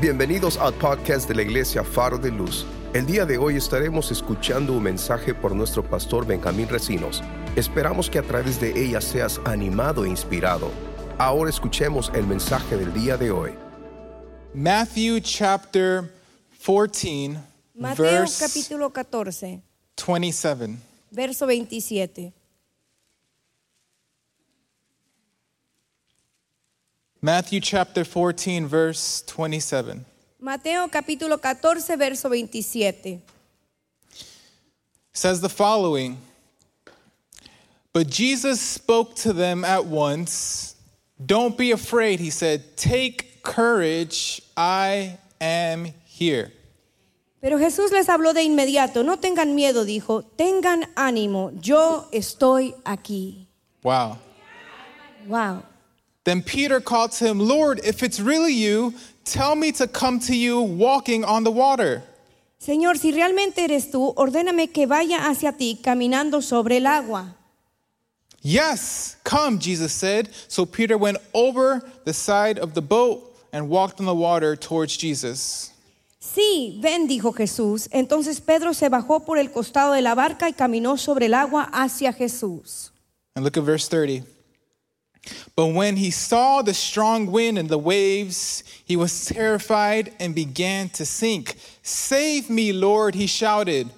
Bienvenidos al podcast de la Iglesia Faro de Luz. El día de hoy estaremos escuchando un mensaje por nuestro pastor Benjamín Recinos. Esperamos que a través de ella seas animado e inspirado. Ahora escuchemos el mensaje del día de hoy. Matthew chapter 14, Mateo verse capítulo 14, 27. verso 27. Matthew chapter 14, verse 27. Mateo capítulo 14, verso 27. says the following But Jesus spoke to them at once. Don't be afraid, he said. Take courage, I am here. Pero Jesús les habló de inmediato. No tengan miedo, dijo. Tengan ánimo. Yo estoy aquí. Wow. Wow. Then Peter called to him, Lord, if it's really you, tell me to come to you walking on the water. Señor, si realmente eres tú, ordéname que vaya hacia ti caminando sobre el agua. Yes, come, Jesus said. So Peter went over the side of the boat and walked on the water towards Jesus. Sí, ven, dijo Jesús. Entonces Pedro se bajó por el costado de la barca y caminó sobre el agua hacia Jesús. And look at verse 30. But when he saw the strong wind and the waves, he was terrified and began to sink. Save me, Lord, he shouted.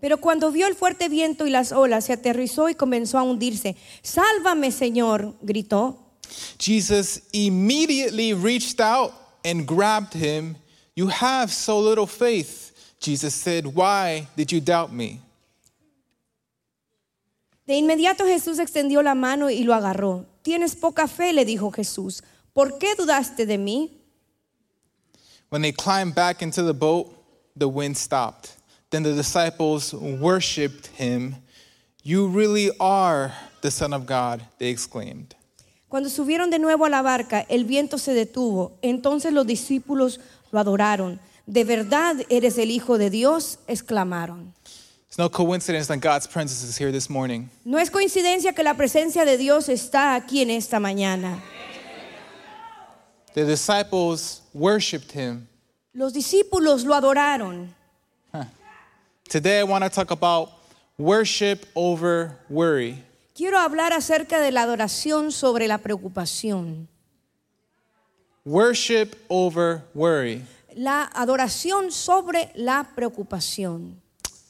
Pero cuando vio el fuerte viento y las olas, se aterrizó y comenzó a hundirse. Sálvame, Señor, gritó. Jesus immediately reached out and grabbed him. You have so little faith. Jesus said, Why did you doubt me? De inmediato Jesús extendió la mano y lo agarró. Tienes poca fe, le dijo Jesús. ¿Por qué dudaste de mí? When they climbed back into the boat, the wind stopped. Then the disciples worshiped him. You really are the Son of God, they exclaimed. Cuando subieron de nuevo a la barca, el viento se detuvo. Entonces los discípulos lo adoraron. De verdad eres el Hijo de Dios, exclamaron. It's no coincidence that God's presence is here this morning. No es coincidencia que la presencia de Dios está aquí en esta mañana. The disciples worshiped him. Los discípulos lo adoraron. Today I want to talk about worship over worry. Quiero hablar acerca de la adoración sobre la preocupación. Worship over worry. La adoración sobre la preocupación.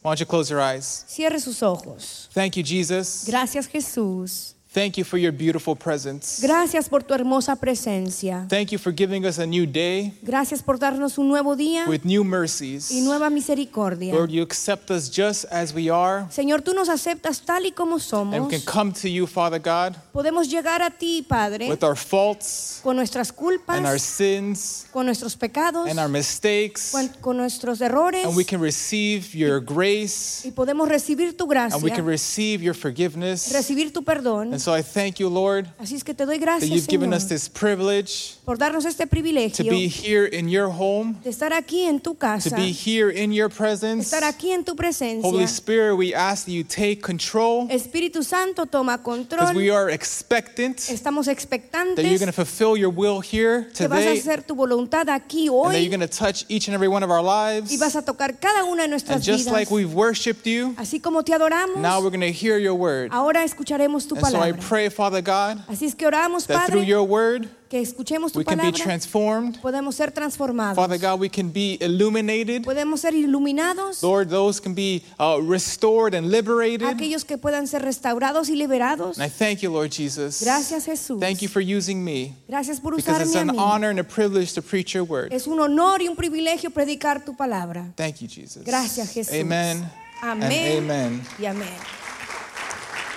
Why don't you close your eyes? Cierre sus ojos. Thank you, Jesus. Gracias Jesús. Thank you for your beautiful presence. Gracias por tu hermosa presencia. Thank you for giving us a new day Gracias por darnos un nuevo día with new mercies. y nueva misericordia. Lord, you accept us just as we are, Señor, tú nos aceptas tal y como and somos. we can come to you, Father God, Podemos llegar a ti, Padre, with our faults con nuestras culpas, and our sins con nuestros pecados, and our mistakes, con, con nuestros errores. and we can receive your grace Y podemos recibir tu and we can gracia, receive your forgiveness. recibir tu perdón. And so I thank you, Lord, Así es que te doy that you've given us this privilege por darnos este to be here in your home, de estar aquí en tu to be here in your presence. estar aquí en tu presencia. Holy Spirit, we ask that you take control Espíritu Santo, toma because we are expectant Estamos expectantes that you're going to fulfill your will here today. que vas a hacer tu voluntad aquí and that you're hoy going to touch each and every one of our lives. y vas a tocar cada una de nuestras And just like we've worshiped you, Así como te adoramos, now we're going to hear your word. ahora escucharemos tu And so I pray, Father God, Así es que oramos, that through your word, que escuchemos tu we can be palabra, transformed. podemos ser transformados, Father God, we can be illuminated. podemos ser iluminados, Lord, those can be uh, restored and liberated. aquellos que puedan ser restaurados y liberados. And I thank you, Lord Jesus. Gracias, Jesús. Thank you for using me Gracias por because it's usarme a an mí. honor and a privilege to preach your word. Es un honor y un privilegio predicar tu palabra. Thank you, Jesus. Gracias, Jesús. Amen. Amén. Amen. Y amén.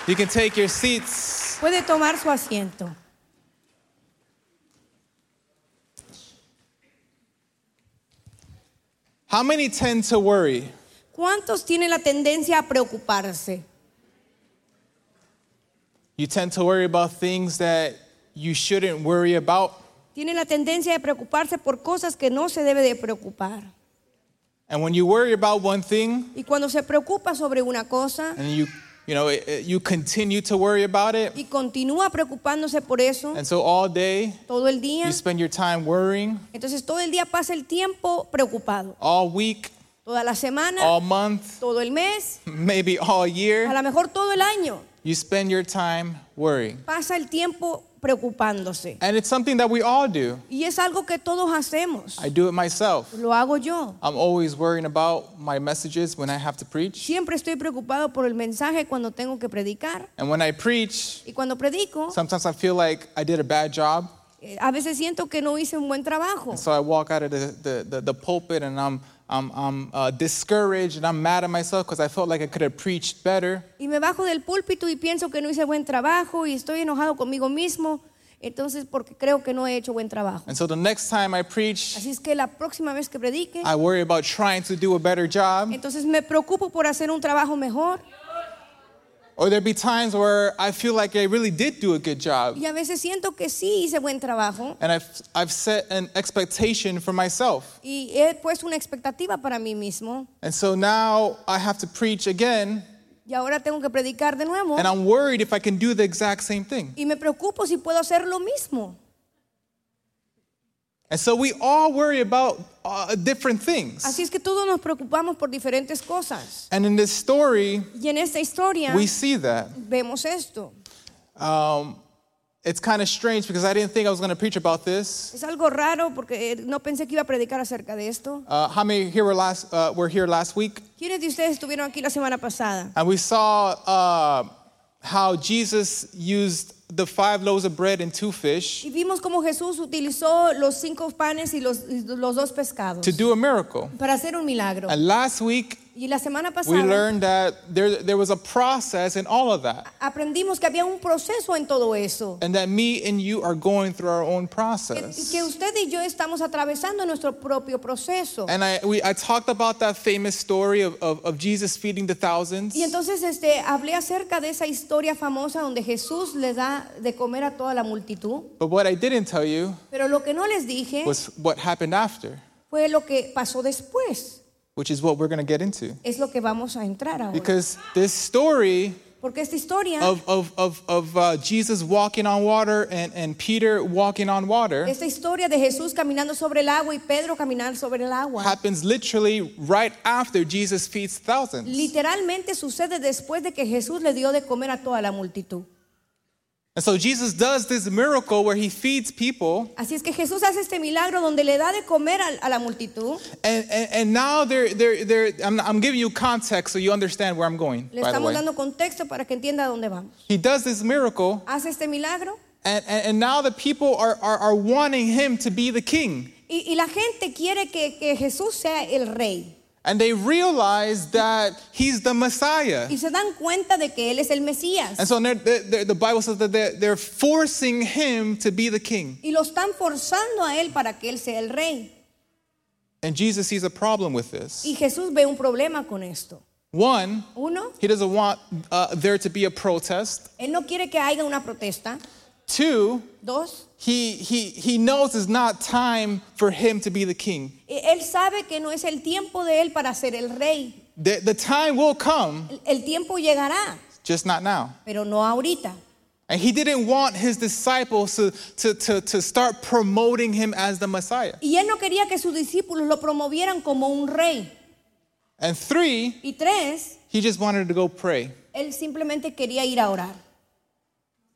You can take your seats. Puede tomar su asiento. How many tend to worry? ¿Cuántos tienen la tendencia a preocuparse? You tend to worry about things that you shouldn't worry about. Tienen la tendencia de preocuparse por cosas que no se debe de preocupar. And when you worry about one thing Y cuando se preocupa sobre una cosa and you you know, you continue to worry about it. y continúa preocupándose por eso And so all day, todo el día. you spend your time worrying. Entonces todo el día pasa el tiempo preocupado. All week, Toda la semana, all month, todo el mes, maybe all a year, lo mejor todo el año. you spend your time worrying. Pasa el tiempo preocupándose. And it's something that we all do. Y es algo que todos hacemos. I do it myself. Lo hago yo. I'm always worrying about my messages when I have to preach. Siempre estoy preocupado por el mensaje cuando tengo que predicar. And when I preach, Y cuando predico, sometimes I feel like I did a bad job. eh, a veces siento que no hice un buen trabajo. So I walk out of the, the, the, the pulpit and I'm, I'm, I'm uh, discouraged and I'm mad at myself because I felt like I could have preached better. Y me bajo del púlpito y pienso que no hice buen trabajo y estoy enojado conmigo mismo. Entonces, porque creo que no he hecho buen trabajo. And so the next time I preach, Así es que la próxima vez que predique, I worry about trying to do a better job. entonces me preocupo por hacer un trabajo mejor. Or there be times where I feel like I really did do a good job. Y a veces siento que sí hice buen trabajo And I've, I've set an expectation for myself. y he puesto una expectativa para mí mismo. And so now I have to preach again Y ahora tengo que predicar de nuevo. and I'm worried if I can do the exact same thing. Y me preocupo si puedo hacer lo mismo. And so we all worry about uh, different things. Así es que todos nos preocupamos por diferentes cosas. And in this story, Y en esta historia we see that. vemos esto. Um, it's kind of strange because I didn't think I was going to preach about this. Es algo raro porque eh, no pensé que iba a predicar acerca de esto. Uh, how many here were last uh, were here last week? ¿Quiénes de ustedes estuvieron aquí la semana pasada? And we saw uh, how Jesus used the five loaves of bread and two fish Y vimos cómo Jesús utilizó los cinco panes y los, los dos pescados to do a miracle. para hacer un milagro. And last week Y la semana we pasada learned that there, there was a process in all of that. aprendimos que había un proceso en todo eso. And that me and you are going through our own Que, process. que usted y yo estamos atravesando nuestro propio proceso. And I, we, I talked about that famous story of, of, of Jesus feeding the thousands. Y entonces este, hablé acerca de esa historia famosa donde Jesús le da de comer a toda la multitud. But what I didn't tell you Pero lo que no les dije was what happened after, fue lo que pasó después. Which is what we're going to get into. Es lo que vamos a entrar ahora. Because this story Porque esta historia, of, of, of, of uh, Jesus walking on water and, and Peter walking on water esta historia de Jesús caminando sobre el agua y Pedro caminar sobre el agua, happens literally right after Jesus feeds thousands. literalmente sucede después de que Jesús le dio de comer a toda la multitud. And so Jesus does this miracle where he feeds people, Así es que Jesús hace este milagro donde le da de comer a, a la multitud. and, and, and now they're, they're, they're, I'm, I'm giving you context so you understand where I'm going, Le estamos dando contexto para que entienda dónde vamos. He does this miracle, Hace este milagro and, and, and now the people are, are, are wanting him to be the king. y, y la gente quiere que, que Jesús sea el rey. And they realize that he's the Messiah. Y se dan cuenta de que Él es el Mesías. And so they're, they're, the Bible says that they're, they're forcing him to be the king. Y lo están forzando a Él para que Él sea el rey. And Jesus sees a problem with this. Y Jesús ve un problema con esto. One, Uno, he doesn't want uh, there to be a protest. Él no quiere que haya una protesta. Two, Dos, he, he, he knows it's not time for him to be the king. Él sabe que no es el tiempo de Él para ser el rey. The, the time will come, El- El tiempo llegará, just not now. pero no ahorita. And he didn't want his disciples to, to, to, to start promoting him as the Messiah. Y Él no quería que sus discípulos lo promovieran como un rey. And three, Y tres, he just wanted to go pray. Él simplemente quería ir a orar.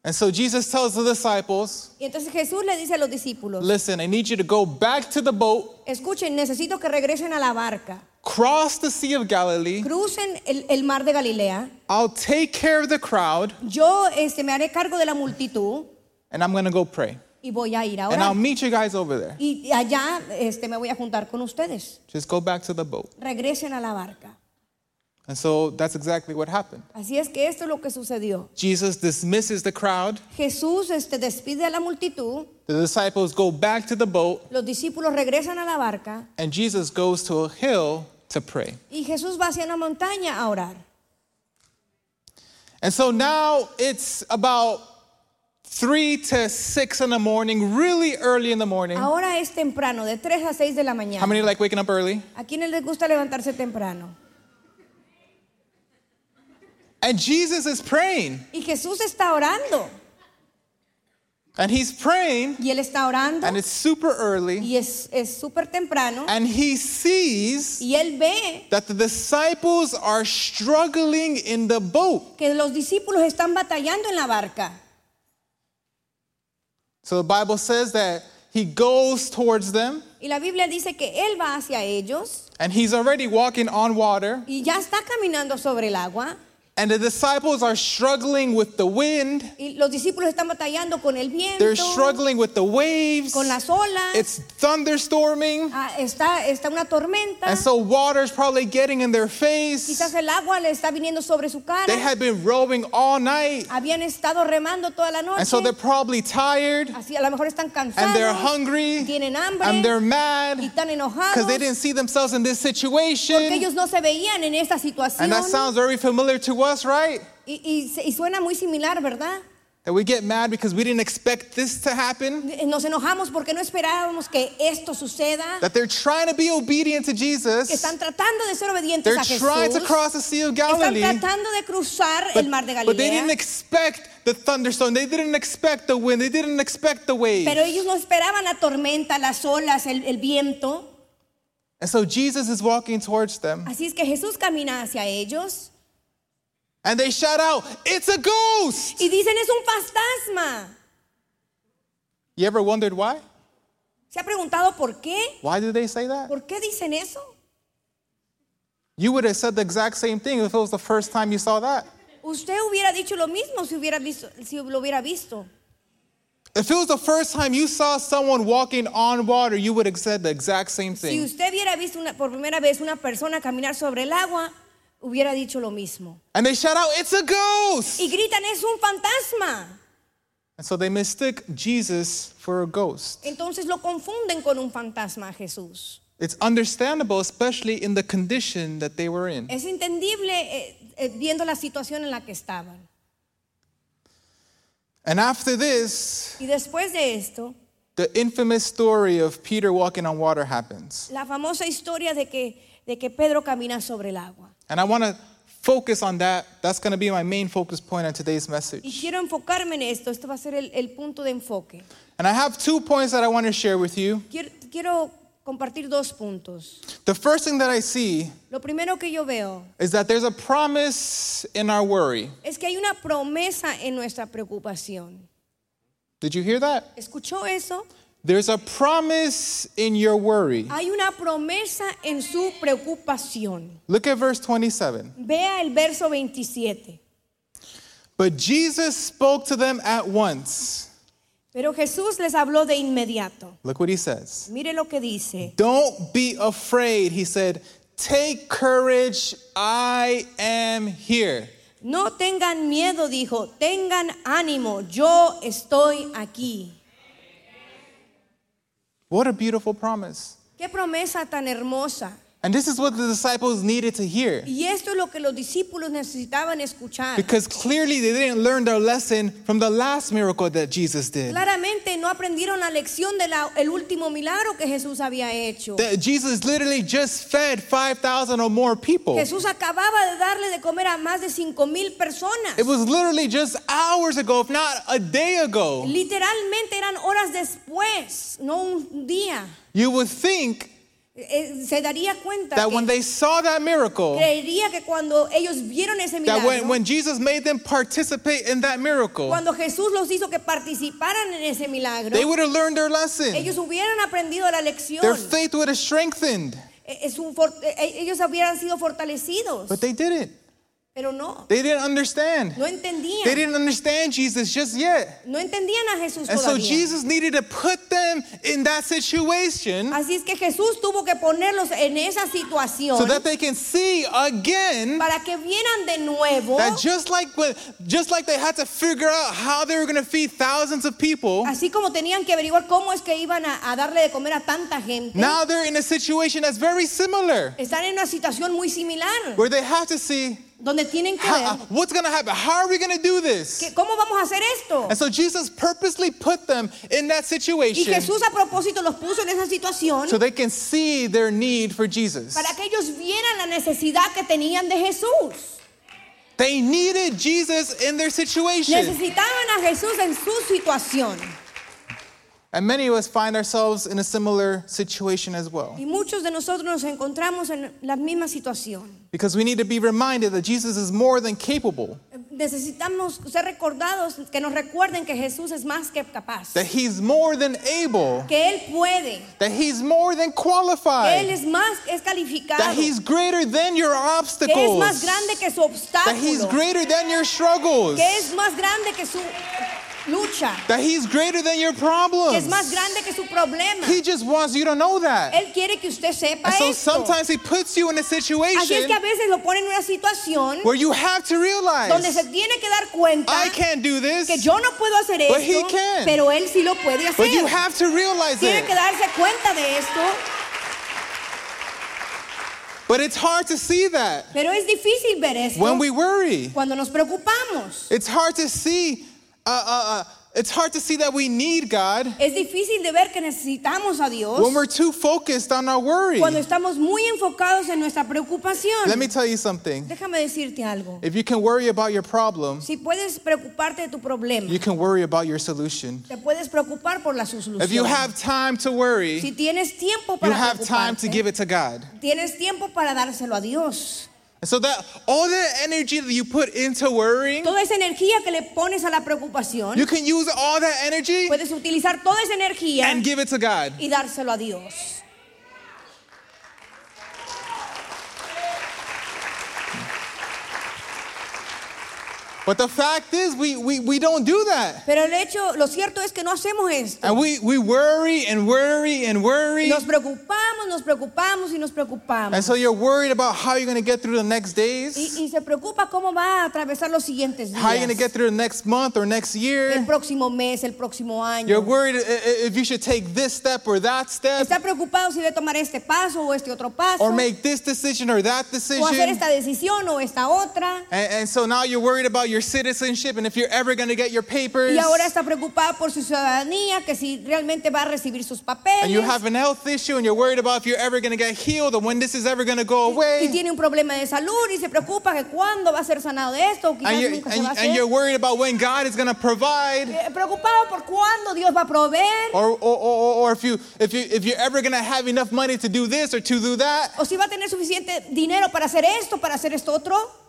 And so Jesus tells the disciples, Y entonces Jesús le dice a los discípulos, Listen, I need you to go back to the boat, escuchen, necesito que regresen a la barca, cross the Sea of Galilee. crucen el, el mar de Galilea, I'll take care of the crowd, yo este, me haré cargo de la multitud and I'm going to go pray. y voy a ir And I'll meet you guys over there. Y allá este, me voy a juntar con ustedes. Just go back to the boat. Regresen a la barca. And so that's exactly what happened. Así es que esto es lo que sucedió. Jesus dismisses the crowd. Jesús este, despide a la multitud, The disciples go back to the boat, los discípulos regresan a la barca and Jesus goes to a hill to pray. y Jesús va hacia una montaña a orar. And so now it's about three to six in the morning, really early in the morning. Ahora es temprano, de 3 a 6 de la mañana. How many like waking up early? ¿A quiénes les gusta levantarse temprano? And Jesus is praying. Y Jesús está orando. And he's praying, Y él está orando. and it's super early. Y es es súper temprano. And he sees Y él ve that the disciples are struggling in the boat. que los discípulos están batallando en la barca. So the Bible says that he goes towards them Y la Biblia dice que él va hacia ellos and he's already walking on water. y ya está caminando sobre el agua. And the disciples are struggling with the wind, Y los discípulos están batallando con el viento, they're struggling with the waves. con las olas. It's thunderstorming. Ah, está, está una tormenta. And so water's probably getting in their face. Quizás el agua le está viniendo sobre su cara. They had been rowing all night. Habían estado remando toda la noche. And so they're probably tired Así a lo mejor están cansados. and they're hungry Tienen hambre. and they're mad. y están enojados. because they didn't see themselves in this situation. porque ellos no se veían en esta situación. And that sounds very familiar to us, right? y, y y suena muy similar, ¿verdad? That we get mad because we didn't expect this to happen. Eh, nos enojamos porque no esperábamos que esto suceda. That they're trying to be obedient to Jesus. que están tratando de ser obedientes They're a Jesús. trying to cross the Sea of Galilee. están tratando de cruzar But, el mar de but they didn't expect the thunderstorm. They didn't expect the wind. They didn't expect the wave. Pero ellos no esperaban la tormenta, las olas, el, el viento. And so Jesus is walking towards them. Así es que Jesús camina hacia ellos And they shout out, It's a ghost! y dicen es un fantasma. You ever wondered why? ¿Se ha preguntado por qué? Why do they say that? ¿Por qué dicen eso? You would have said the exact same thing if it was the first time you saw that. Usted hubiera dicho lo mismo si, hubiera visto, si lo hubiera visto. If it was the first time you saw someone walking on water, you would have said the exact same thing. Si usted hubiera visto una- por primera vez una persona caminar sobre el agua, hubiera dicho lo mismo. And they shout out, It's a ghost! Y gritan, es un fantasma. And so they mistook Jesus for a ghost. Entonces lo confunden con un fantasma a Jesús. It's understandable, especially in the condition that they were in. Es entendible eh, eh, viendo la situación en la que estaban. And after this, Y después de esto, the infamous story of Peter walking on water happens. la famosa historia de que, de que Pedro camina sobre el agua. And I want to focus on that. That's going to be my main focus point on today's Y message. quiero enfocarme en esto. Esto va a ser el, el punto de enfoque. And I have two points that I want to share with you. Quiero, quiero compartir dos puntos. The first thing that I see Lo primero que yo veo is that there's a promise in our worry. es que hay una promesa en nuestra preocupación. Did you hear that? ¿Escuchó eso? There's a promise in your worry. Hay una promesa en su preocupación. Look at verse 27. Vea el verso 27. But Jesus spoke to them at once. Pero Jesús les habló de inmediato. Look what he says. Mire lo que dice. Don't be afraid. He said, Take courage. I am here. No tengan miedo, dijo. Tengan ánimo. Yo estoy aquí. What a beautiful promise. Qué promesa tan hermosa. And this is what the disciples needed to hear. Y esto es lo que los discípulos necesitaban escuchar. Because clearly they didn't learn their lesson from the last miracle that Jesus did. Claramente no aprendieron la lección del último milagro que Jesús había hecho. That Jesus literally just fed 5,000 or more people. Jesús acababa de darle de comer a más de cinco mil personas. It was literally just hours ago, if not a day ago. Literalmente eran horas después, no un día. You would think se daría cuenta that que when they saw that miracle, creería que cuando ellos vieron ese that milagro, when, when Jesus made them participate in that miracle, cuando Jesús los hizo que participaran en ese milagro, they would have learned their lesson. ellos hubieran aprendido la lección. Their faith would have strengthened. Eh, eh, eh, ellos hubieran sido fortalecidos, But they didn't. Pero no, They didn't understand. no They didn't understand Jesus just yet. No entendían a Jesús And so. Jesus needed to put them in that situation Así es que Jesús tuvo que ponerlos en esa situación so that they can see again para que vieran de nuevo. that just like when, just like they had to figure out how they were going to feed thousands of people, Así como tenían que averiguar cómo es que iban a, a darle de comer a tanta gente, now they're in a situation that's very similar están en una situación muy similar, where they have to see donde tienen que how, ver uh, what's going to happen. How are we going to do this? que, cómo vamos a hacer esto. And so Jesus purposely put them in that situation. Y Jesús a propósito los puso en esa situación so they can see their need for Jesus. para que ellos vieran la necesidad que tenían de Jesús. They needed Jesus in their situation. Necesitaban a Jesús en su situación. And many of us find ourselves in a similar situation as well. Y muchos de nosotros nos encontramos en la misma situación. Because we need to be reminded that Jesus is more than capable, Necesitamos ser recordados, que nos recuerden que Jesús es más que capaz, that he's more than able, que Él puede, that he's more than que Él qualified, es más, es calificado, that he's greater than your que es obstacles, más grande que su that he's greater than your struggles, que es más grande que su lucha, that he's greater than your que es problems. más grande que su problema. He just wants you to know that. Él quiere que usted sepa And so esto. sometimes he puts you in a Así es situation que a veces lo pone en una situación where you have to donde realize, se tiene que dar cuenta I can't do this, que yo no puedo hacer But he can. pero él sí lo puede hacer. but you have to realize Tiene it. que darse cuenta de esto, But it's hard to see that pero es difícil ver esto when we worry. cuando nos preocupamos. It's hard to see. Uh, uh, uh, it's hard to see that we need God Es difícil de ver que necesitamos a Dios when we're too focused on our worry. cuando estamos muy enfocados en nuestra preocupación. Let me tell you something. Déjame decirte algo. If you can worry about your problem, Si puedes preocuparte de tu problema, you can worry about your solution. te puedes preocupar por la solución. If you have time to si worry, tienes tiempo you para have time to give it to God. tienes tiempo para dárselo a Dios. And so that all the energy that you put into worrying, Toda esa energía que le pones a la preocupación, you can use all that energy puedes utilizar toda esa energía and give it to God. y dárselo a Dios. But the fact is, we, we, we don't do that. Pero el hecho, lo cierto es que no hacemos esto. And we, we worry and worry and worry. Nos preocupamos, nos preocupamos y nos preocupamos. And so you're worried about how you're going to get through the next days, Y, y se preocupa cómo va a atravesar los siguientes días. how you're going to get through the next month or next year. El próximo mes, el próximo año. You're worried if you should take this step or that step, Está preocupado si debe tomar este paso o este otro paso. or make this decision or that decision. O hacer esta decisión o esta otra. And, and so now you're worried about your citizenship and if you're ever going to get your papers. Y ahora está preocupado por su ciudadanía, que si realmente va a recibir sus And you have an health issue and you're worried about if you're ever going to get healed or when this is ever going to go Y away. tiene un problema de salud y se preocupa que cuándo va a ser sanado de esto o quizás And you're, se va a and you're worried about when God is going to provide. Eh, Preocupado por cuándo Dios va a proveer Or, or, or, or if, you, if, you, if you're ever going to have enough money to do this or to do that. o si va a tener suficiente dinero para hacer esto, para hacer esto otro.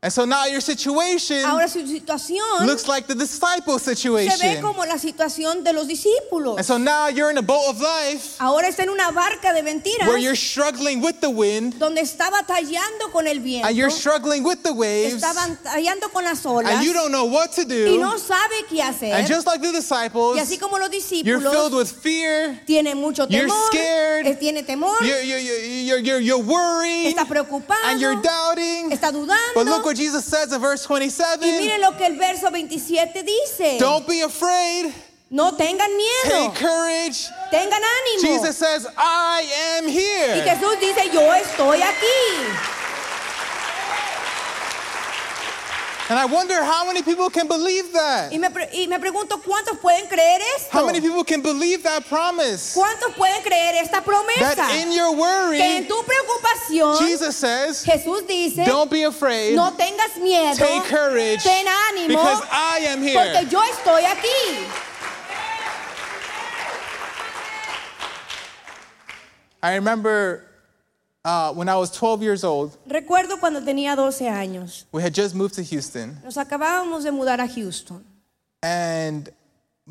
And so now your situation Ahora su situación looks like the disciple se ve situation. como la situación de los discípulos. And so now you're in a boat of life Ahora está en una barca de mentiras where you're struggling with the wind donde está batallando con el viento, and you're struggling with the waves está batallando con las olas and you don't know what to y do. no sabe qué hacer. And just like the disciples, y así como los you're filled discípulos with fear, tiene mucho You're temor, scared. eh, tiene temor, you're, you're, you're, you're, you're worried, está preocupado, and you're doubting. está But look dudando. What Jesus says in verse Y 27 miren lo que el verso 27 dice. Don't be afraid, No tengan miedo, take courage. tengan ánimo. Jesus says, I am y here. Jesús dice, yo estoy aquí. And I wonder how many people can believe that. Y me, y me pregunto, ¿cuántos pueden creer esto? How many people can believe that promise? ¿Cuántos pueden creer esta promesa? That in your que en tu preocupación, Jesus says, Jesús dice, don't be afraid, no tengas miedo, take courage, ten ánimo, because I am porque here. yo estoy aquí. I remember uh, when I was 12 years old, Recuerdo cuando tenía 12 años, we had just moved to Houston, nos acabábamos de mudar a Houston. and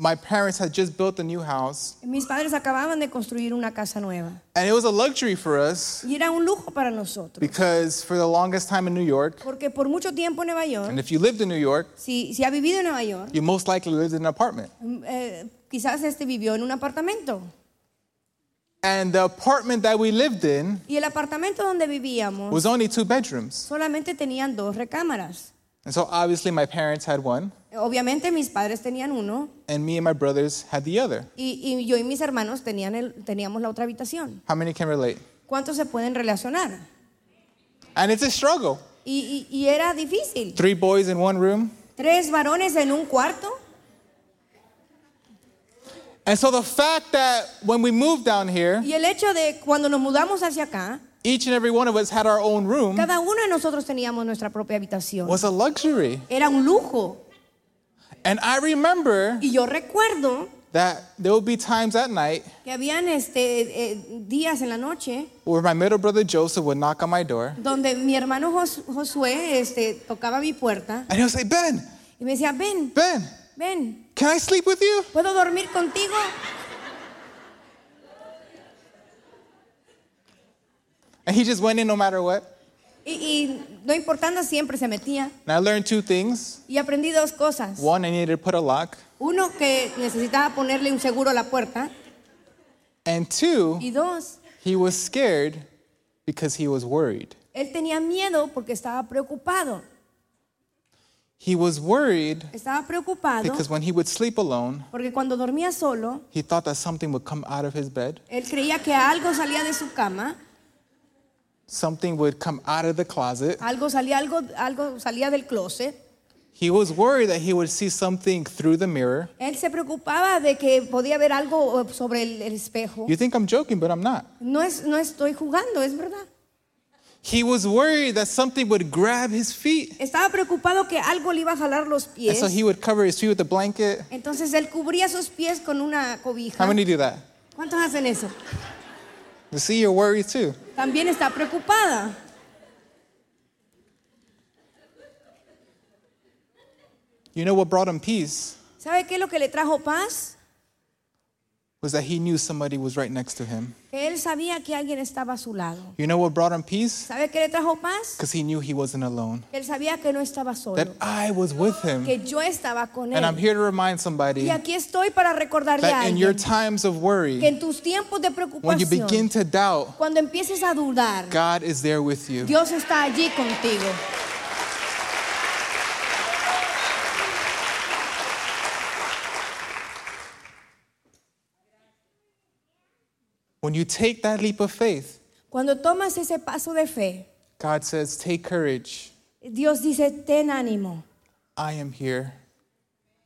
my parents had just built a new house, Mis padres acababan de construir una casa nueva and it was a luxury for us y era un lujo para nosotros, because for the longest time in New York, porque por mucho tiempo en Nueva York, and if you lived in New York, si, si ha vivido en Nueva York, you most likely lived in an apartment. eh, quizás este vivió en un apartamento. And the apartment that we lived in Y el apartamento donde vivíamos was only two bedrooms. solamente tenían dos recámaras. And so obviously my parents had one, Obviamente mis padres tenían uno and me and my brothers had the other. y, y yo y mis hermanos tenían el- teníamos la otra habitación. How many can relate? ¿Cuántos se pueden relacionar? And it's a struggle. Y, y- y era difícil. Three boys in one room. Tres varones en un cuarto. And so the fact that when we moved down here, Y el hecho de cuando nos mudamos hacia acá, each and every one of us had our own room Cada uno de nosotros teníamos nuestra propia habitación. was a luxury. Era un lujo. And I remember Y yo recuerdo that there would be times at night que habían este, eh, días en la noche where my middle brother Joseph would knock on my door donde mi hermano Jos- Josué este, tocaba mi puerta and he'll say, Ben, y me decía, ven, Ben, ven, can I sleep with you? ¿puedo dormir contigo? And he just went in no matter what. Y, y no importando, siempre se metía. And I learned two things. Y aprendí dos cosas. One, I needed to put a lock. Uno, que necesitaba ponerle un seguro a la puerta. And two, Y dos, he was scared because he was worried. él tenía miedo porque estaba preocupado. He was worried Estaba preocupado because when he would sleep alone, porque cuando dormía solo, he thought that something would come out of his bed, él creía que algo salía de su cama, something would come out of the closet. algo salía, algo, algo salía del closet. He was worried that he would see something through the mirror. Él se preocupaba de que podía ver algo eh, sobre el, el espejo. You think I'm joking, but I'm not. No, es, no estoy jugando, es verdad. He was worried that something would grab his feet. Estaba preocupado que algo le iba a jalar los And pies. so he would cover his feet with a blanket. Entonces él cubría sus pies con una cobija. How many do that? ¿Cuántos hacen eso? You see, you're worried too. También está preocupada. You know what brought him peace ¿Sabe qué es lo que le trajo paz? Was that he knew somebody was right next to him. Él sabía que alguien estaba a su lado. You know what brought him peace? ¿Sabe qué le trajo paz? Because he knew he wasn't alone. Él sabía que no estaba solo. That I was with him. Que yo estaba con And I'm here to remind somebody Y aquí estoy para recordarle a that in your times of que worry, en tus tiempos de when you begin to doubt, cuando empieces a dudar, God is there with you. Dios está allí contigo. When you take that leap of faith, Cuando tomas ese paso de fe, God says, Take courage. Dios dice, ten ánimo, I am here.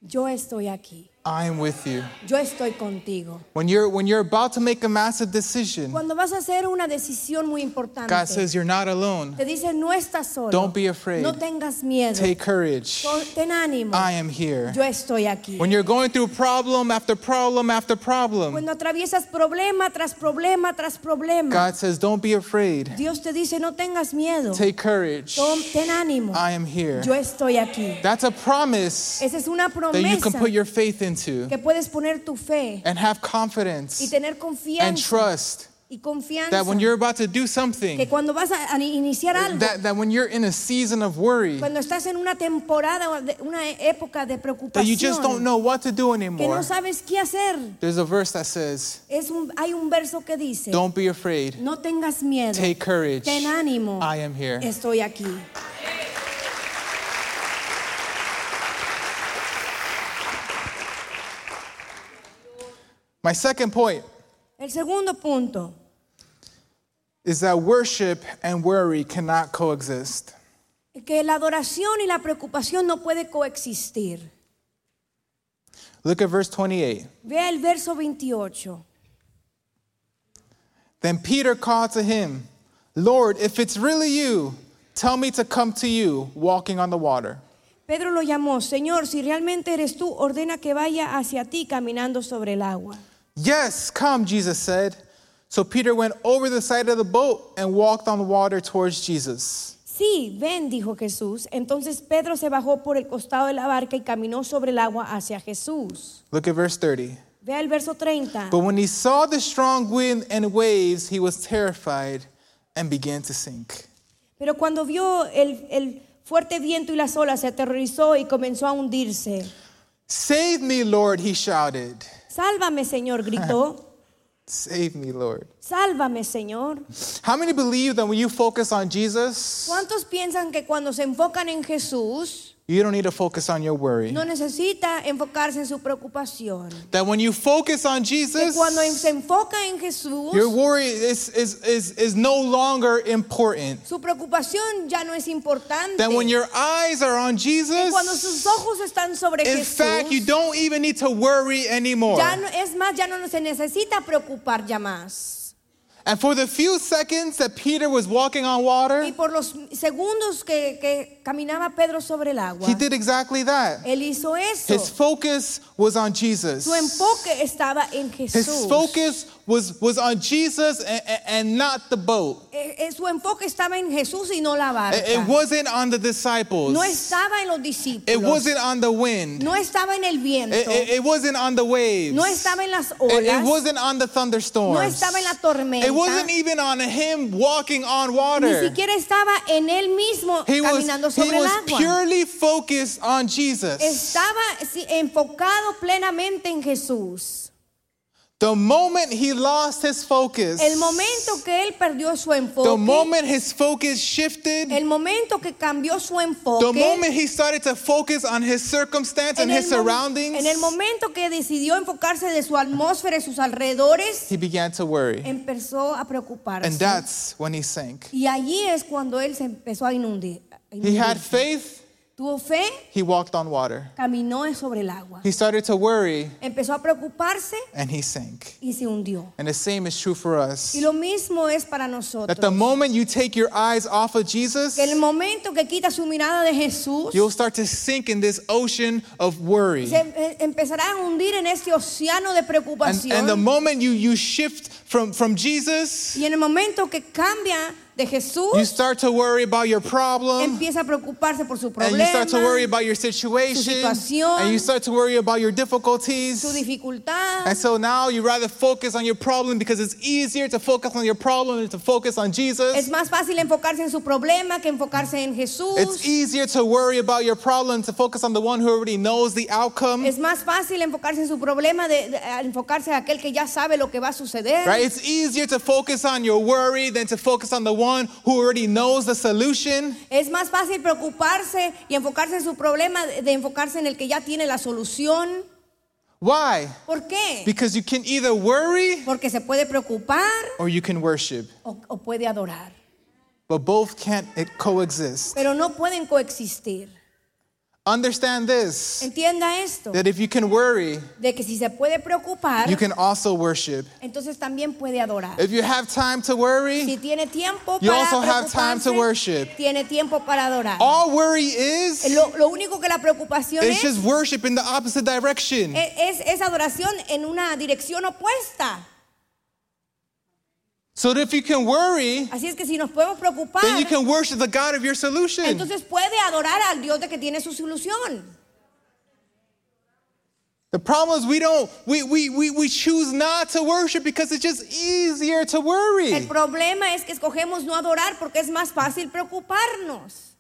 yo estoy aquí, I am with you. yo estoy contigo. When you're when you're about to make a massive decision, Cuando vas a hacer una decisión muy importante, God says you're not alone. te dice, no estás solo, Don't be afraid. no tengas miedo, Take courage. Ten ánimo, I am here. yo estoy aquí. When you're going through problem after problem after problem, Cuando atraviesas problema tras problema tras problema, God says, Don't be afraid. Dios te dice, no tengas miedo, Take courage. Ten ánimo, I am here. yo estoy aquí. That's a promise Esa es una that you can put your faith into que puedes poner tu fe and have y confidence tener and trust y confianza that when you're about to do que something, cuando vas a, iniciar algo, that, that when you're in a season of worry, cuando estás en una temporada una época de that you just don't know what to do que no anymore, sabes qué hacer, there's a verse that says, es un, hay un verso que dice, Don't be afraid. no tengas miedo, Take courage. ten ánimo, I am here. estoy aquí. My second point El segundo punto is that worship and worry cannot coexist. que la adoración y la preocupación no puede coexistir. Look at verse 28. Vea el verso 28. Then Peter called to him, Lord, if it's really you, tell me to come to you walking on the water. Pedro lo llamó, Señor, si realmente eres tú, ordena que vaya hacia ti caminando sobre el agua. Yes, come, Jesus said. So Peter went over the side of the boat and walked on the water towards Jesus. Sí, ven, dijo Jesús. Entonces Pedro se bajó por el costado de la barca y caminó sobre el agua hacia Jesús. Look at verse 30. Vea el verso 30. But when he saw the strong wind and waves, he was terrified and began to sink. Pero cuando vio el, el fuerte viento y las olas, se aterrorizó y comenzó a hundirse. Save me, Lord, he shouted. Sálvame, Señor, gritó. Save me, Lord. Sálvame, Señor. How many believe that when you focus on Jesus, ¿Cuántos piensan que cuando se enfocan en Jesús, you don't need to focus on your worry? no necesita enfocarse en su preocupación? That when you focus on Que Jesus, cuando se enfoca en Jesús, your worry is, is, is, is no longer important. su preocupación ya no es importante. That when your eyes are on Que cuando sus ojos están sobre in Jesús, fact, you don't even need to worry anymore. ya no, es más, ya no se necesita preocupar ya más. And for the few seconds that Peter was walking on water, Y por los segundos que, que caminaba Pedro sobre el agua, he did exactly that. él hizo eso. His focus was on Jesus. Su enfoque estaba en His focus was, was on Jesus and, and- not the boat. Su enfoque estaba en Jesús y no la barca. It, it wasn't on the disciples. no estaba en los discípulos. It wasn't on the wind. no estaba en el viento. It, it- it wasn't on the waves. no estaba en las It, olas. it wasn't on the thunderstorms. no estaba en la tormenta. It wasn't even on him walking on Ni water. siquiera estaba en él mismo He was, caminando he el was agua. purely focused on Jesus. Estaba enfocado plenamente en Jesús. The moment he lost his focus, El momento que él perdió su the enfoque, moment his focus shifted, el momento que cambió su the enfoque, moment he started to focus on his circumstance and his surroundings, en el momento que decidió enfocarse de su atmósfera y sus alrededores, he began to worry. empezó a preocuparse. And that's when he sank. Y allí es cuando él se empezó a inundir. a He had faith, Tuvo fe, he walked on water. caminó sobre el agua. He started to worry, Empezó a preocuparse and he sank. y se hundió. And the same is true for us. Y lo mismo es para That the moment you take your eyes off of Jesus, Que el momento que quita su mirada de Jesús, you'll start to sink in this ocean of worry. se eh, empezará a hundir en este océano de And, and the moment you, you shift from, from Jesus, y en el momento que cambia de Jesús, you start to worry about your problem. empieza a preocuparse por su problema, And you start to worry about your situation. situación, And you start to worry about your difficulties, su dificultad. And so now you rather focus on your problem because it's easier to focus on your problem than to focus on Es Jesus. más fácil enfocarse en su problema que enfocarse en Jesús. It's easier to worry about your problem to focus on the one who already knows the outcome. Es más fácil enfocarse en su problema de, de- enfocarse en aquel que ya sabe lo que va a suceder. Right? It's easier to focus on your worry than to focus on the one who already knows the solution. Es más fácil preocuparse y enfocarse en su problema de enfocarse en el que ya tiene la solución. Why? ¿Por qué? Because you can either worry Porque se puede preocupar or you can worship. o, o puede adorar. But both can't coexist. Pero no pueden coexistir. Understand this Entienda esto, that if you can worry, de que si se puede preocupar, you can also worship. entonces también puede adorar. If you have time to worry, Si tiene tiempo You para also have time to worship. tiene tiempo para adorar. all worry is eh, Lo, lo único que la preocupación is es just worship in the opposite direction. es, es adoración en una dirección opuesta. So that if you can worry, Así es que si nos podemos preocupar, then you can worship the God of your solution. entonces puede adorar al Dios de que tiene su solución. The problem is we don't we, we, we, we choose not to worship because it's just easier to El worry. problema es que escogemos no adorar porque es más fácil preocuparnos.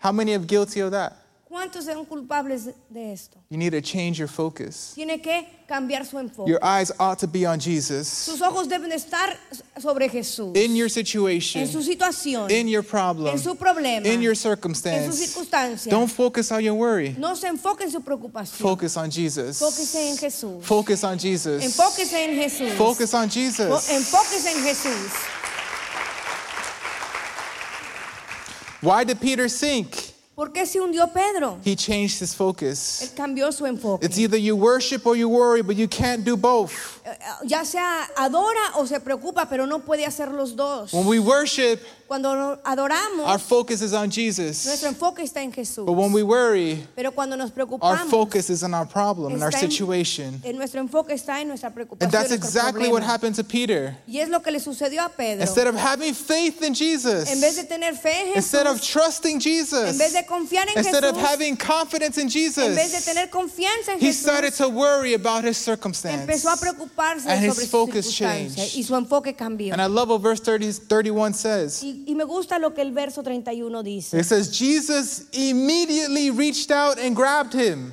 How many are guilty of that? ¿Cuántos son culpables de esto? You need to change your focus. Tiene que cambiar su enfoque. Your eyes ought to be on Jesus Sus ojos deben estar sobre Jesús. in your situation, En su situación. in your problem, en su problema. in your circumstance. en su circunstancia. Don't focus on your worry. No se enfoque en su preocupación. Focus on Jesus. Enfóquese en Jesús. Focus on Jesus. Enfóquese en Jesús. Focus on Jesus. Enfóquese en Jesús. Why did Peter sink? ¿Por qué se hundió Pedro? He changed his focus. Él cambió su enfoque. It's either you worship or you worry, but you can't do both. Eh, eh, Ya sea adora o se preocupa, pero no puede hacer los dos. When we worship, Cuando adoramos, our focus is on Jesus. nuestro enfoque está en Jesús. But when we worry, Pero cuando nos preocupamos, our focus is on our problem and our situation. en nuestro enfoque está en nuestra preocupación. And that's exactly what happened to Peter. Y es lo que le sucedió a Pedro. Instead of having faith in Jesus, en vez de tener fe en Jesús, instead of trusting Jesus, en vez de confiar en instead of having confidence in en vez de Jesus, tener confianza en he Jesús, started to worry about his circumstance. empezó a preocuparse And his sobre su focus changed. y su enfoque cambió. And I love what verse 30, 31 says. Y, y me gusta lo que el verso 31 dice. It says, Jesus immediately reached out and grabbed him.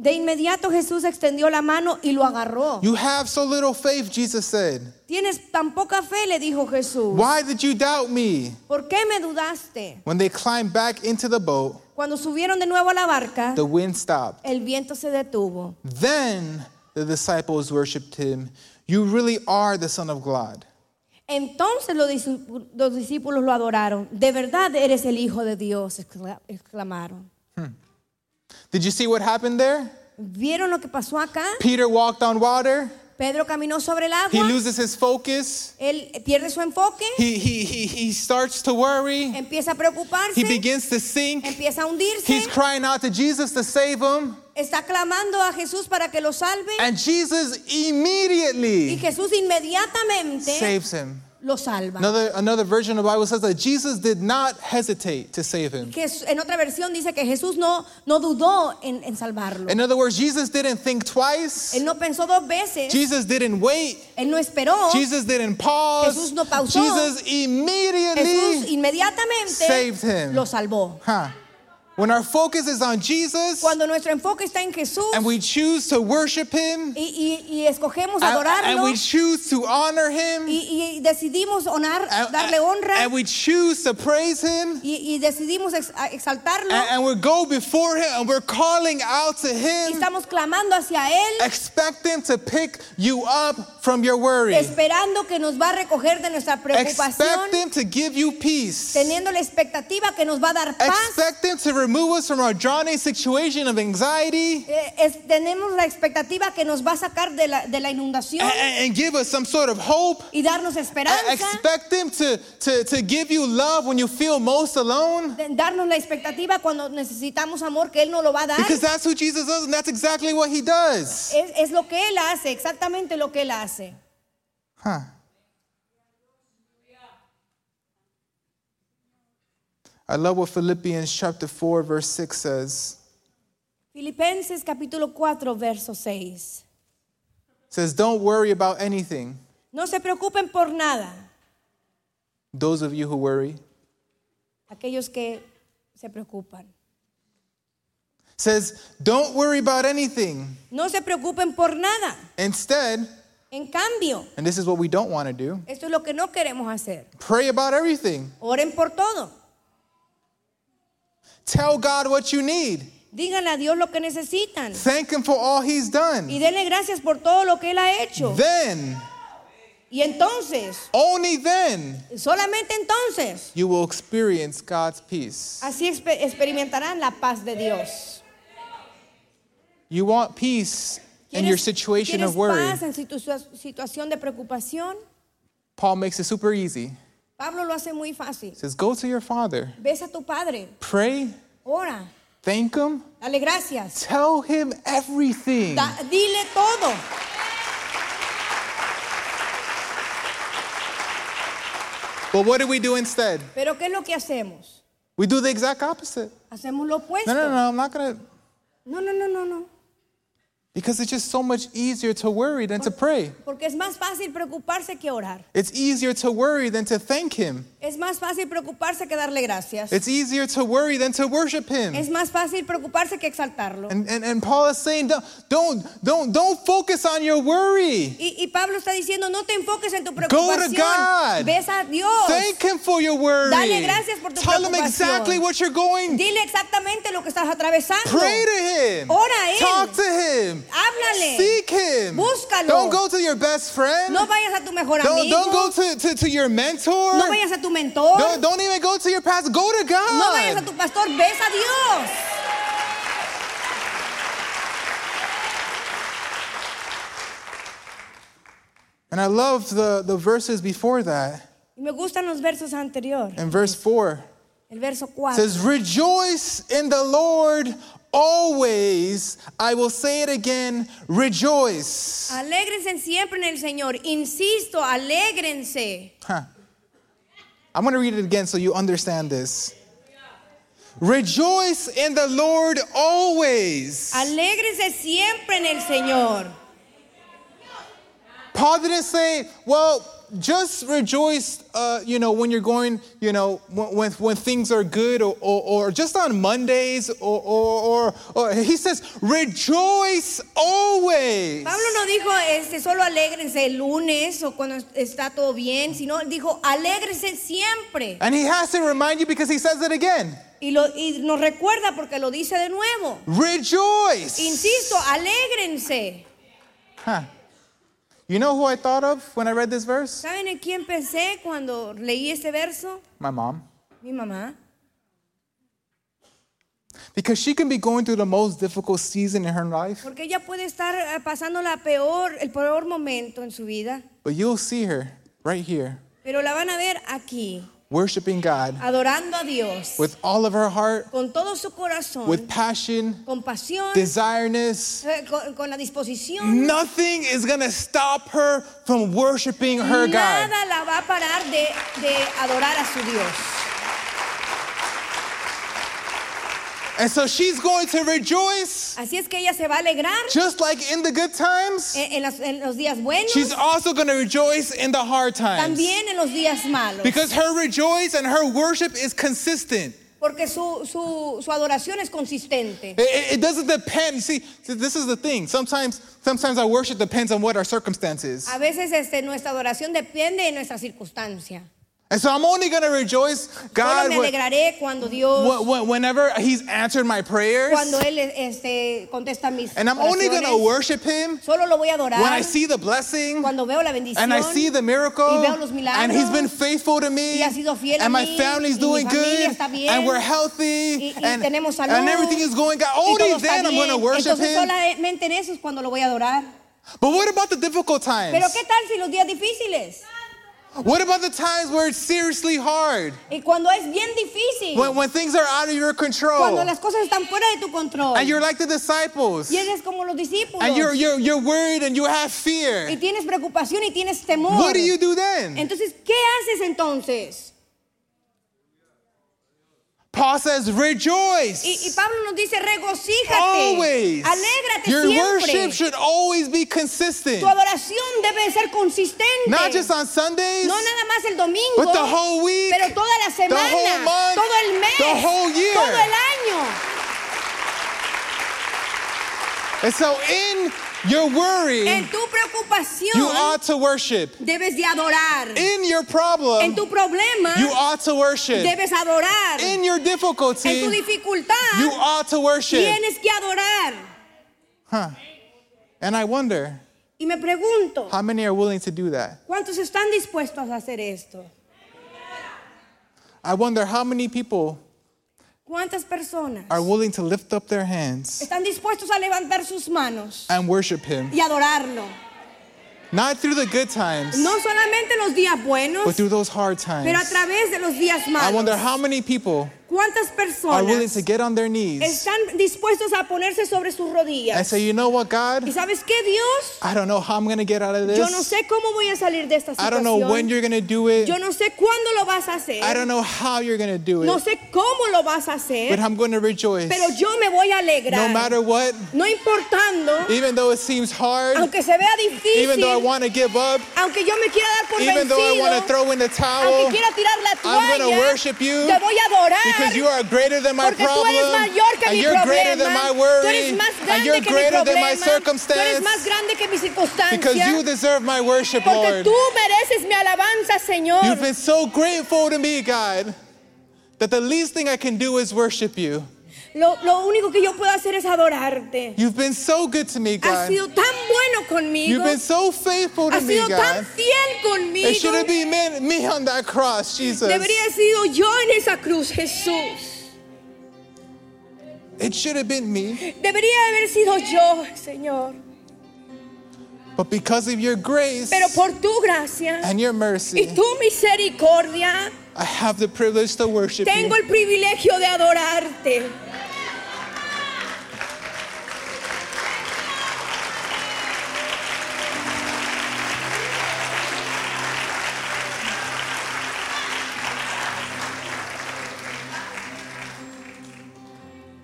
De inmediato Jesús extendió la mano y lo agarró. You have so little faith, Jesus said. Tienes tan poca fe, le dijo Jesús. Why did you doubt me? ¿Por qué me dudaste? When they climbed back into the boat, Cuando subieron de nuevo a la barca, the wind stopped. el viento se detuvo. Then the disciples worshiped him. You really are the Son of God. Entonces los discípulos, los discípulos lo adoraron. De verdad eres el Hijo de Dios, excla- exclamaron. Did you see what happened there? ¿Vieron lo que pasó acá? Peter walked on water. Pedro caminó sobre el agua. He loses his focus. Él pierde su enfoque, He, he, he, he starts to worry. empieza a preocuparse, He begins to sink. empieza a hundirse, He's crying out to Jesus to save him. está clamando a Jesús para que lo salve And Jesus immediately y Jesús inmediatamente saves him. Lo salva. Another, another version of the Bible says that Jesus did not hesitate to save him. Jes- en otra versión dice que Jesús no, no dudó en, en salvarlo. In other words, Jesus didn't think twice. Él no pensó dos veces, Jesus didn't wait. él no esperó. Jesus didn't pause. Jesús no pausó. Jesus Jesús immediately inmediatamente saved him. lo salvó. Huh. When our focus is on Jesus Cuando nuestro enfoque está en Jesús and we choose to worship him y, y- y escogemos and, and we choose to honor him y, y decidimos honar, and, darle honra and we choose to praise him y, y decidimos ex- exaltarlo and, and we go before him and we're calling out to y him, estamos clamando hacia Él, expect him to pick you up from your worry. esperando que nos va a recoger de nuestra preocupación, Expect him to give you peace. teniendo la expectativa que nos va a dar paz. Expect him to remove us from our drowning situation of anxiety Eh, es- tenemos la expectativa que nos va a sacar de la, de la inundación and, and- give us some sort of hope. y darnos esperanza, Expect him to, to, to give you love when you feel most alone. darnos la expectativa cuando necesitamos amor que Él nos lo va a dar. Because that's who Jesus does, and that's exactly what he does. Es, es lo que Él hace, exactamente lo que Él hace. Huh. I love what Philippians chapter 4, verse 6 says. Filipenses capítulo 4, verso 6. Says, Don't worry about anything. No se preocupen por nada, Those of you who worry. aquellos que se preocupan. Says, Don't worry about anything. No se preocupen por nada. Instead, En cambio, and this is what we don't want to do, esto es lo que no queremos hacer. pray about everything. Oren por todo. Tell God what you need. Díganle a Dios lo que necesitan. Thank Him for all He's done. Y denle gracias por todo lo que Él ha hecho. Then, Y entonces, only then, solamente entonces, you will experience God's peace. así expe- experimentarán la paz de Dios. You want peace in your situation of worry. paz en situ- situación de preocupación? Paul makes it super easy. Pablo lo hace muy fácil. Says, Go to your Father, Ves a tu padre, pray, ora, thank Him, dale gracias, tell Him everything. da- dile todo. But what do we do instead? Pero ¿qué es lo que hacemos? We do the exact opposite. Hacemos lo opuesto. No, no, no, I'm not gonna, no, no, no, no, no. Because it's just so much easier to worry than to pray. Porque es más fácil preocuparse que orar. It's easier to worry than to thank Him. Es más fácil preocuparse que darle gracias. It's easier to worry than to worship Him. Es más fácil preocuparse que exaltarlo. And, and, and Paul is saying, don't, don't, don't, don't focus on your worry. Y, y Pablo está diciendo, no te enfoques en tu Go to God. Ves a Dios. Thank Him for your worry. Dale gracias por tu Tell Him exactly what you're going. Dile exactamente lo que estás atravesando. Pray to Him. Ora a Él. Talk to Him. Háblale. Seek Him. Búscalo. Don't go to your best friend. No vayas a tu mejor Don't, amigo. don't go to, to, to your mentor. no vayas a tu mentor. Don't, don't even go to your pastor. Go to God. No vayas a tu pastor. Ves a Dios. And I love the, the verses before that. Y me gustan los versos anteriores. In verse 4, El verso it 4. says, Rejoice in the Lord always. I will say it again, rejoice. Alégrense siempre en el Señor. Insisto, alégrense. Huh. I'm going to read it again so you understand this. Rejoice in the Lord always. Alégrense siempre en el Señor. Paul didn't say, well, just rejoice, uh, you know, when you're going, you know, when, when, things are good or, or, or just on Mondays or, or, or, he says, rejoice always. Pablo no dijo este, solo alégrense el lunes o cuando está todo bien, sino dijo alégrense siempre. And he has to remind you because he says it again. Y, lo, y nos recuerda porque lo dice de nuevo. Rejoice. Insisto, alégrense. Huh. You know who I thought of when I read this verse? ¿Saben en quién pensé cuando leí verso? My mom. Mi mamá. Because she can be going through the most difficult season in her life, Porque ella puede estar eh, pasando la peor, el peor momento en su vida, but you'll see her right here pero la van a ver aquí, worshiping God adorando a Dios with all of her heart, con todo su corazón, with passion, con pasión, desireness. eh, con, con la disposición. Nothing is going to stop her from worshiping her God. Nada la va a parar de, de adorar a su Dios. And so she's going to rejoice Así es que ella se va a alegrar just like in the good times. en, en las- en los días buenos, She's also going to rejoice in the hard times. también en los días malos. Because her rejoice and her worship is consistent. Porque su, su, su adoración es consistente. It, it- it doesn't depend. You see, this is the thing. Sometimes, sometimes our worship depends on what our circumstances. A veces este, nuestra adoración depende de nuestra circunstancia. And so I'm only going to rejoice Solo God me alegraré cuando Dios, when- when- whenever He's answered my prayers. cuando Él este, contesta mis And I'm only going to oraciones. worship Him Solo lo voy a adorar when I see the blessing cuando veo la bendición and I see the miracle. y veo los milagros, And He's been faithful to me. y ha sido fiel a And my mí, family's y mi doing familia good. está bien, And we're healthy. y, y and, tenemos salud and everything is going good. y Only está then I'm going to bien. worship Entonces Him. solamente en eso es cuando lo voy a adorar. But what about the difficult times? Pero qué tal si los días difíciles What about the times where it's seriously hard? y cuando es bien difícil, When, when things are out of your control. cuando las cosas están fuera de tu control And you're like the disciples. y eres como los discípulos And you're, you're, you're worried and you have fear. y tienes preocupación y tienes temor. What do you do then? Entonces, ¿qué haces entonces? Paul says, rejoice. Y, y Pablo nos dice, regocíjate, Always. alégrate Your worship should always be consistent. Tu adoración debe ser consistente. Not just on Sundays, no nada más el domingo, but the whole week, pero toda la semana, whole month, todo el mes, the whole year. todo el año. And so in your worry, En tu preocupación you ought to worship. debes de adorar. In your problem, en tu problema you ought to worship. debes adorar. In your en tu difficulty, dificultad you ought to worship. tienes que adorar. Huh. And I wonder Y me pregunto, how many are willing to do that? ¿cuántos están dispuestos a hacer esto? I wonder how many people ¿Cuántas personas are willing to lift up their hands están dispuestos a levantar sus manos and worship Him. y adorarlo? Not through the good times, No solamente en los días buenos, but through those hard times. pero a través de los días I wonder how many people ¿Cuántas are willing personas to get on their knees están dispuestos a ponerse sobre sus and rodillas? say, you know what, ¿Y God? sabes qué, Dios? I don't know how I'm going to get out of Yo no this. sé cómo voy a salir de esta I don't know when situación. you're going to do it. Yo no sé cuándo lo vas a hacer. I don't know how you're going to do No it. sé cómo lo vas a But hacer. I'm going to rejoice. Pero yo me voy a No alegrar. matter what, No importando, even though it seems hard, aunque se vea difícil, even though I want to give up, aunque yo me quiera dar por even though I want to vencido, throw in the aunque towel, quiera tirar la I'm going to toalla, worship you te voy a adorar. Because you are greater than my Porque tú eres problem, and you're greater than my worry, and you're greater than my problema. Tú eres circumstance más que mi because you deserve my worship, Lord. tú mereces mi alabanza. You've been so grateful to me, God, that the least thing I can do is worship you. Lo, lo único que yo puedo hacer es adorarte. You've been so good to me, Has God. sido tan bueno conmigo. You've been so faithful to Has me, sido tan fiel conmigo. It should have been me, me on that cross, Jesus. Debería haber sido yo en esa cruz, Jesús. It should have been me. Debería haber sido yo, Señor. But because of your grace Pero por tu gracia and your y mercy, tu misericordia, I have the privilege to worship tengo you. el privilegio de adorarte.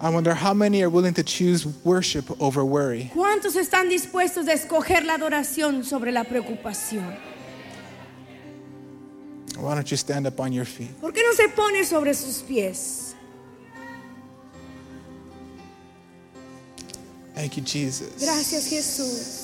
I wonder how many are willing to choose worship over worry. ¿Cuántos están dispuestos a escoger la adoración sobre la preocupación? Why don't you stand up on your feet? ¿Por qué no se pone sobre sus pies? Thank you, Jesus. Gracias, Jesús.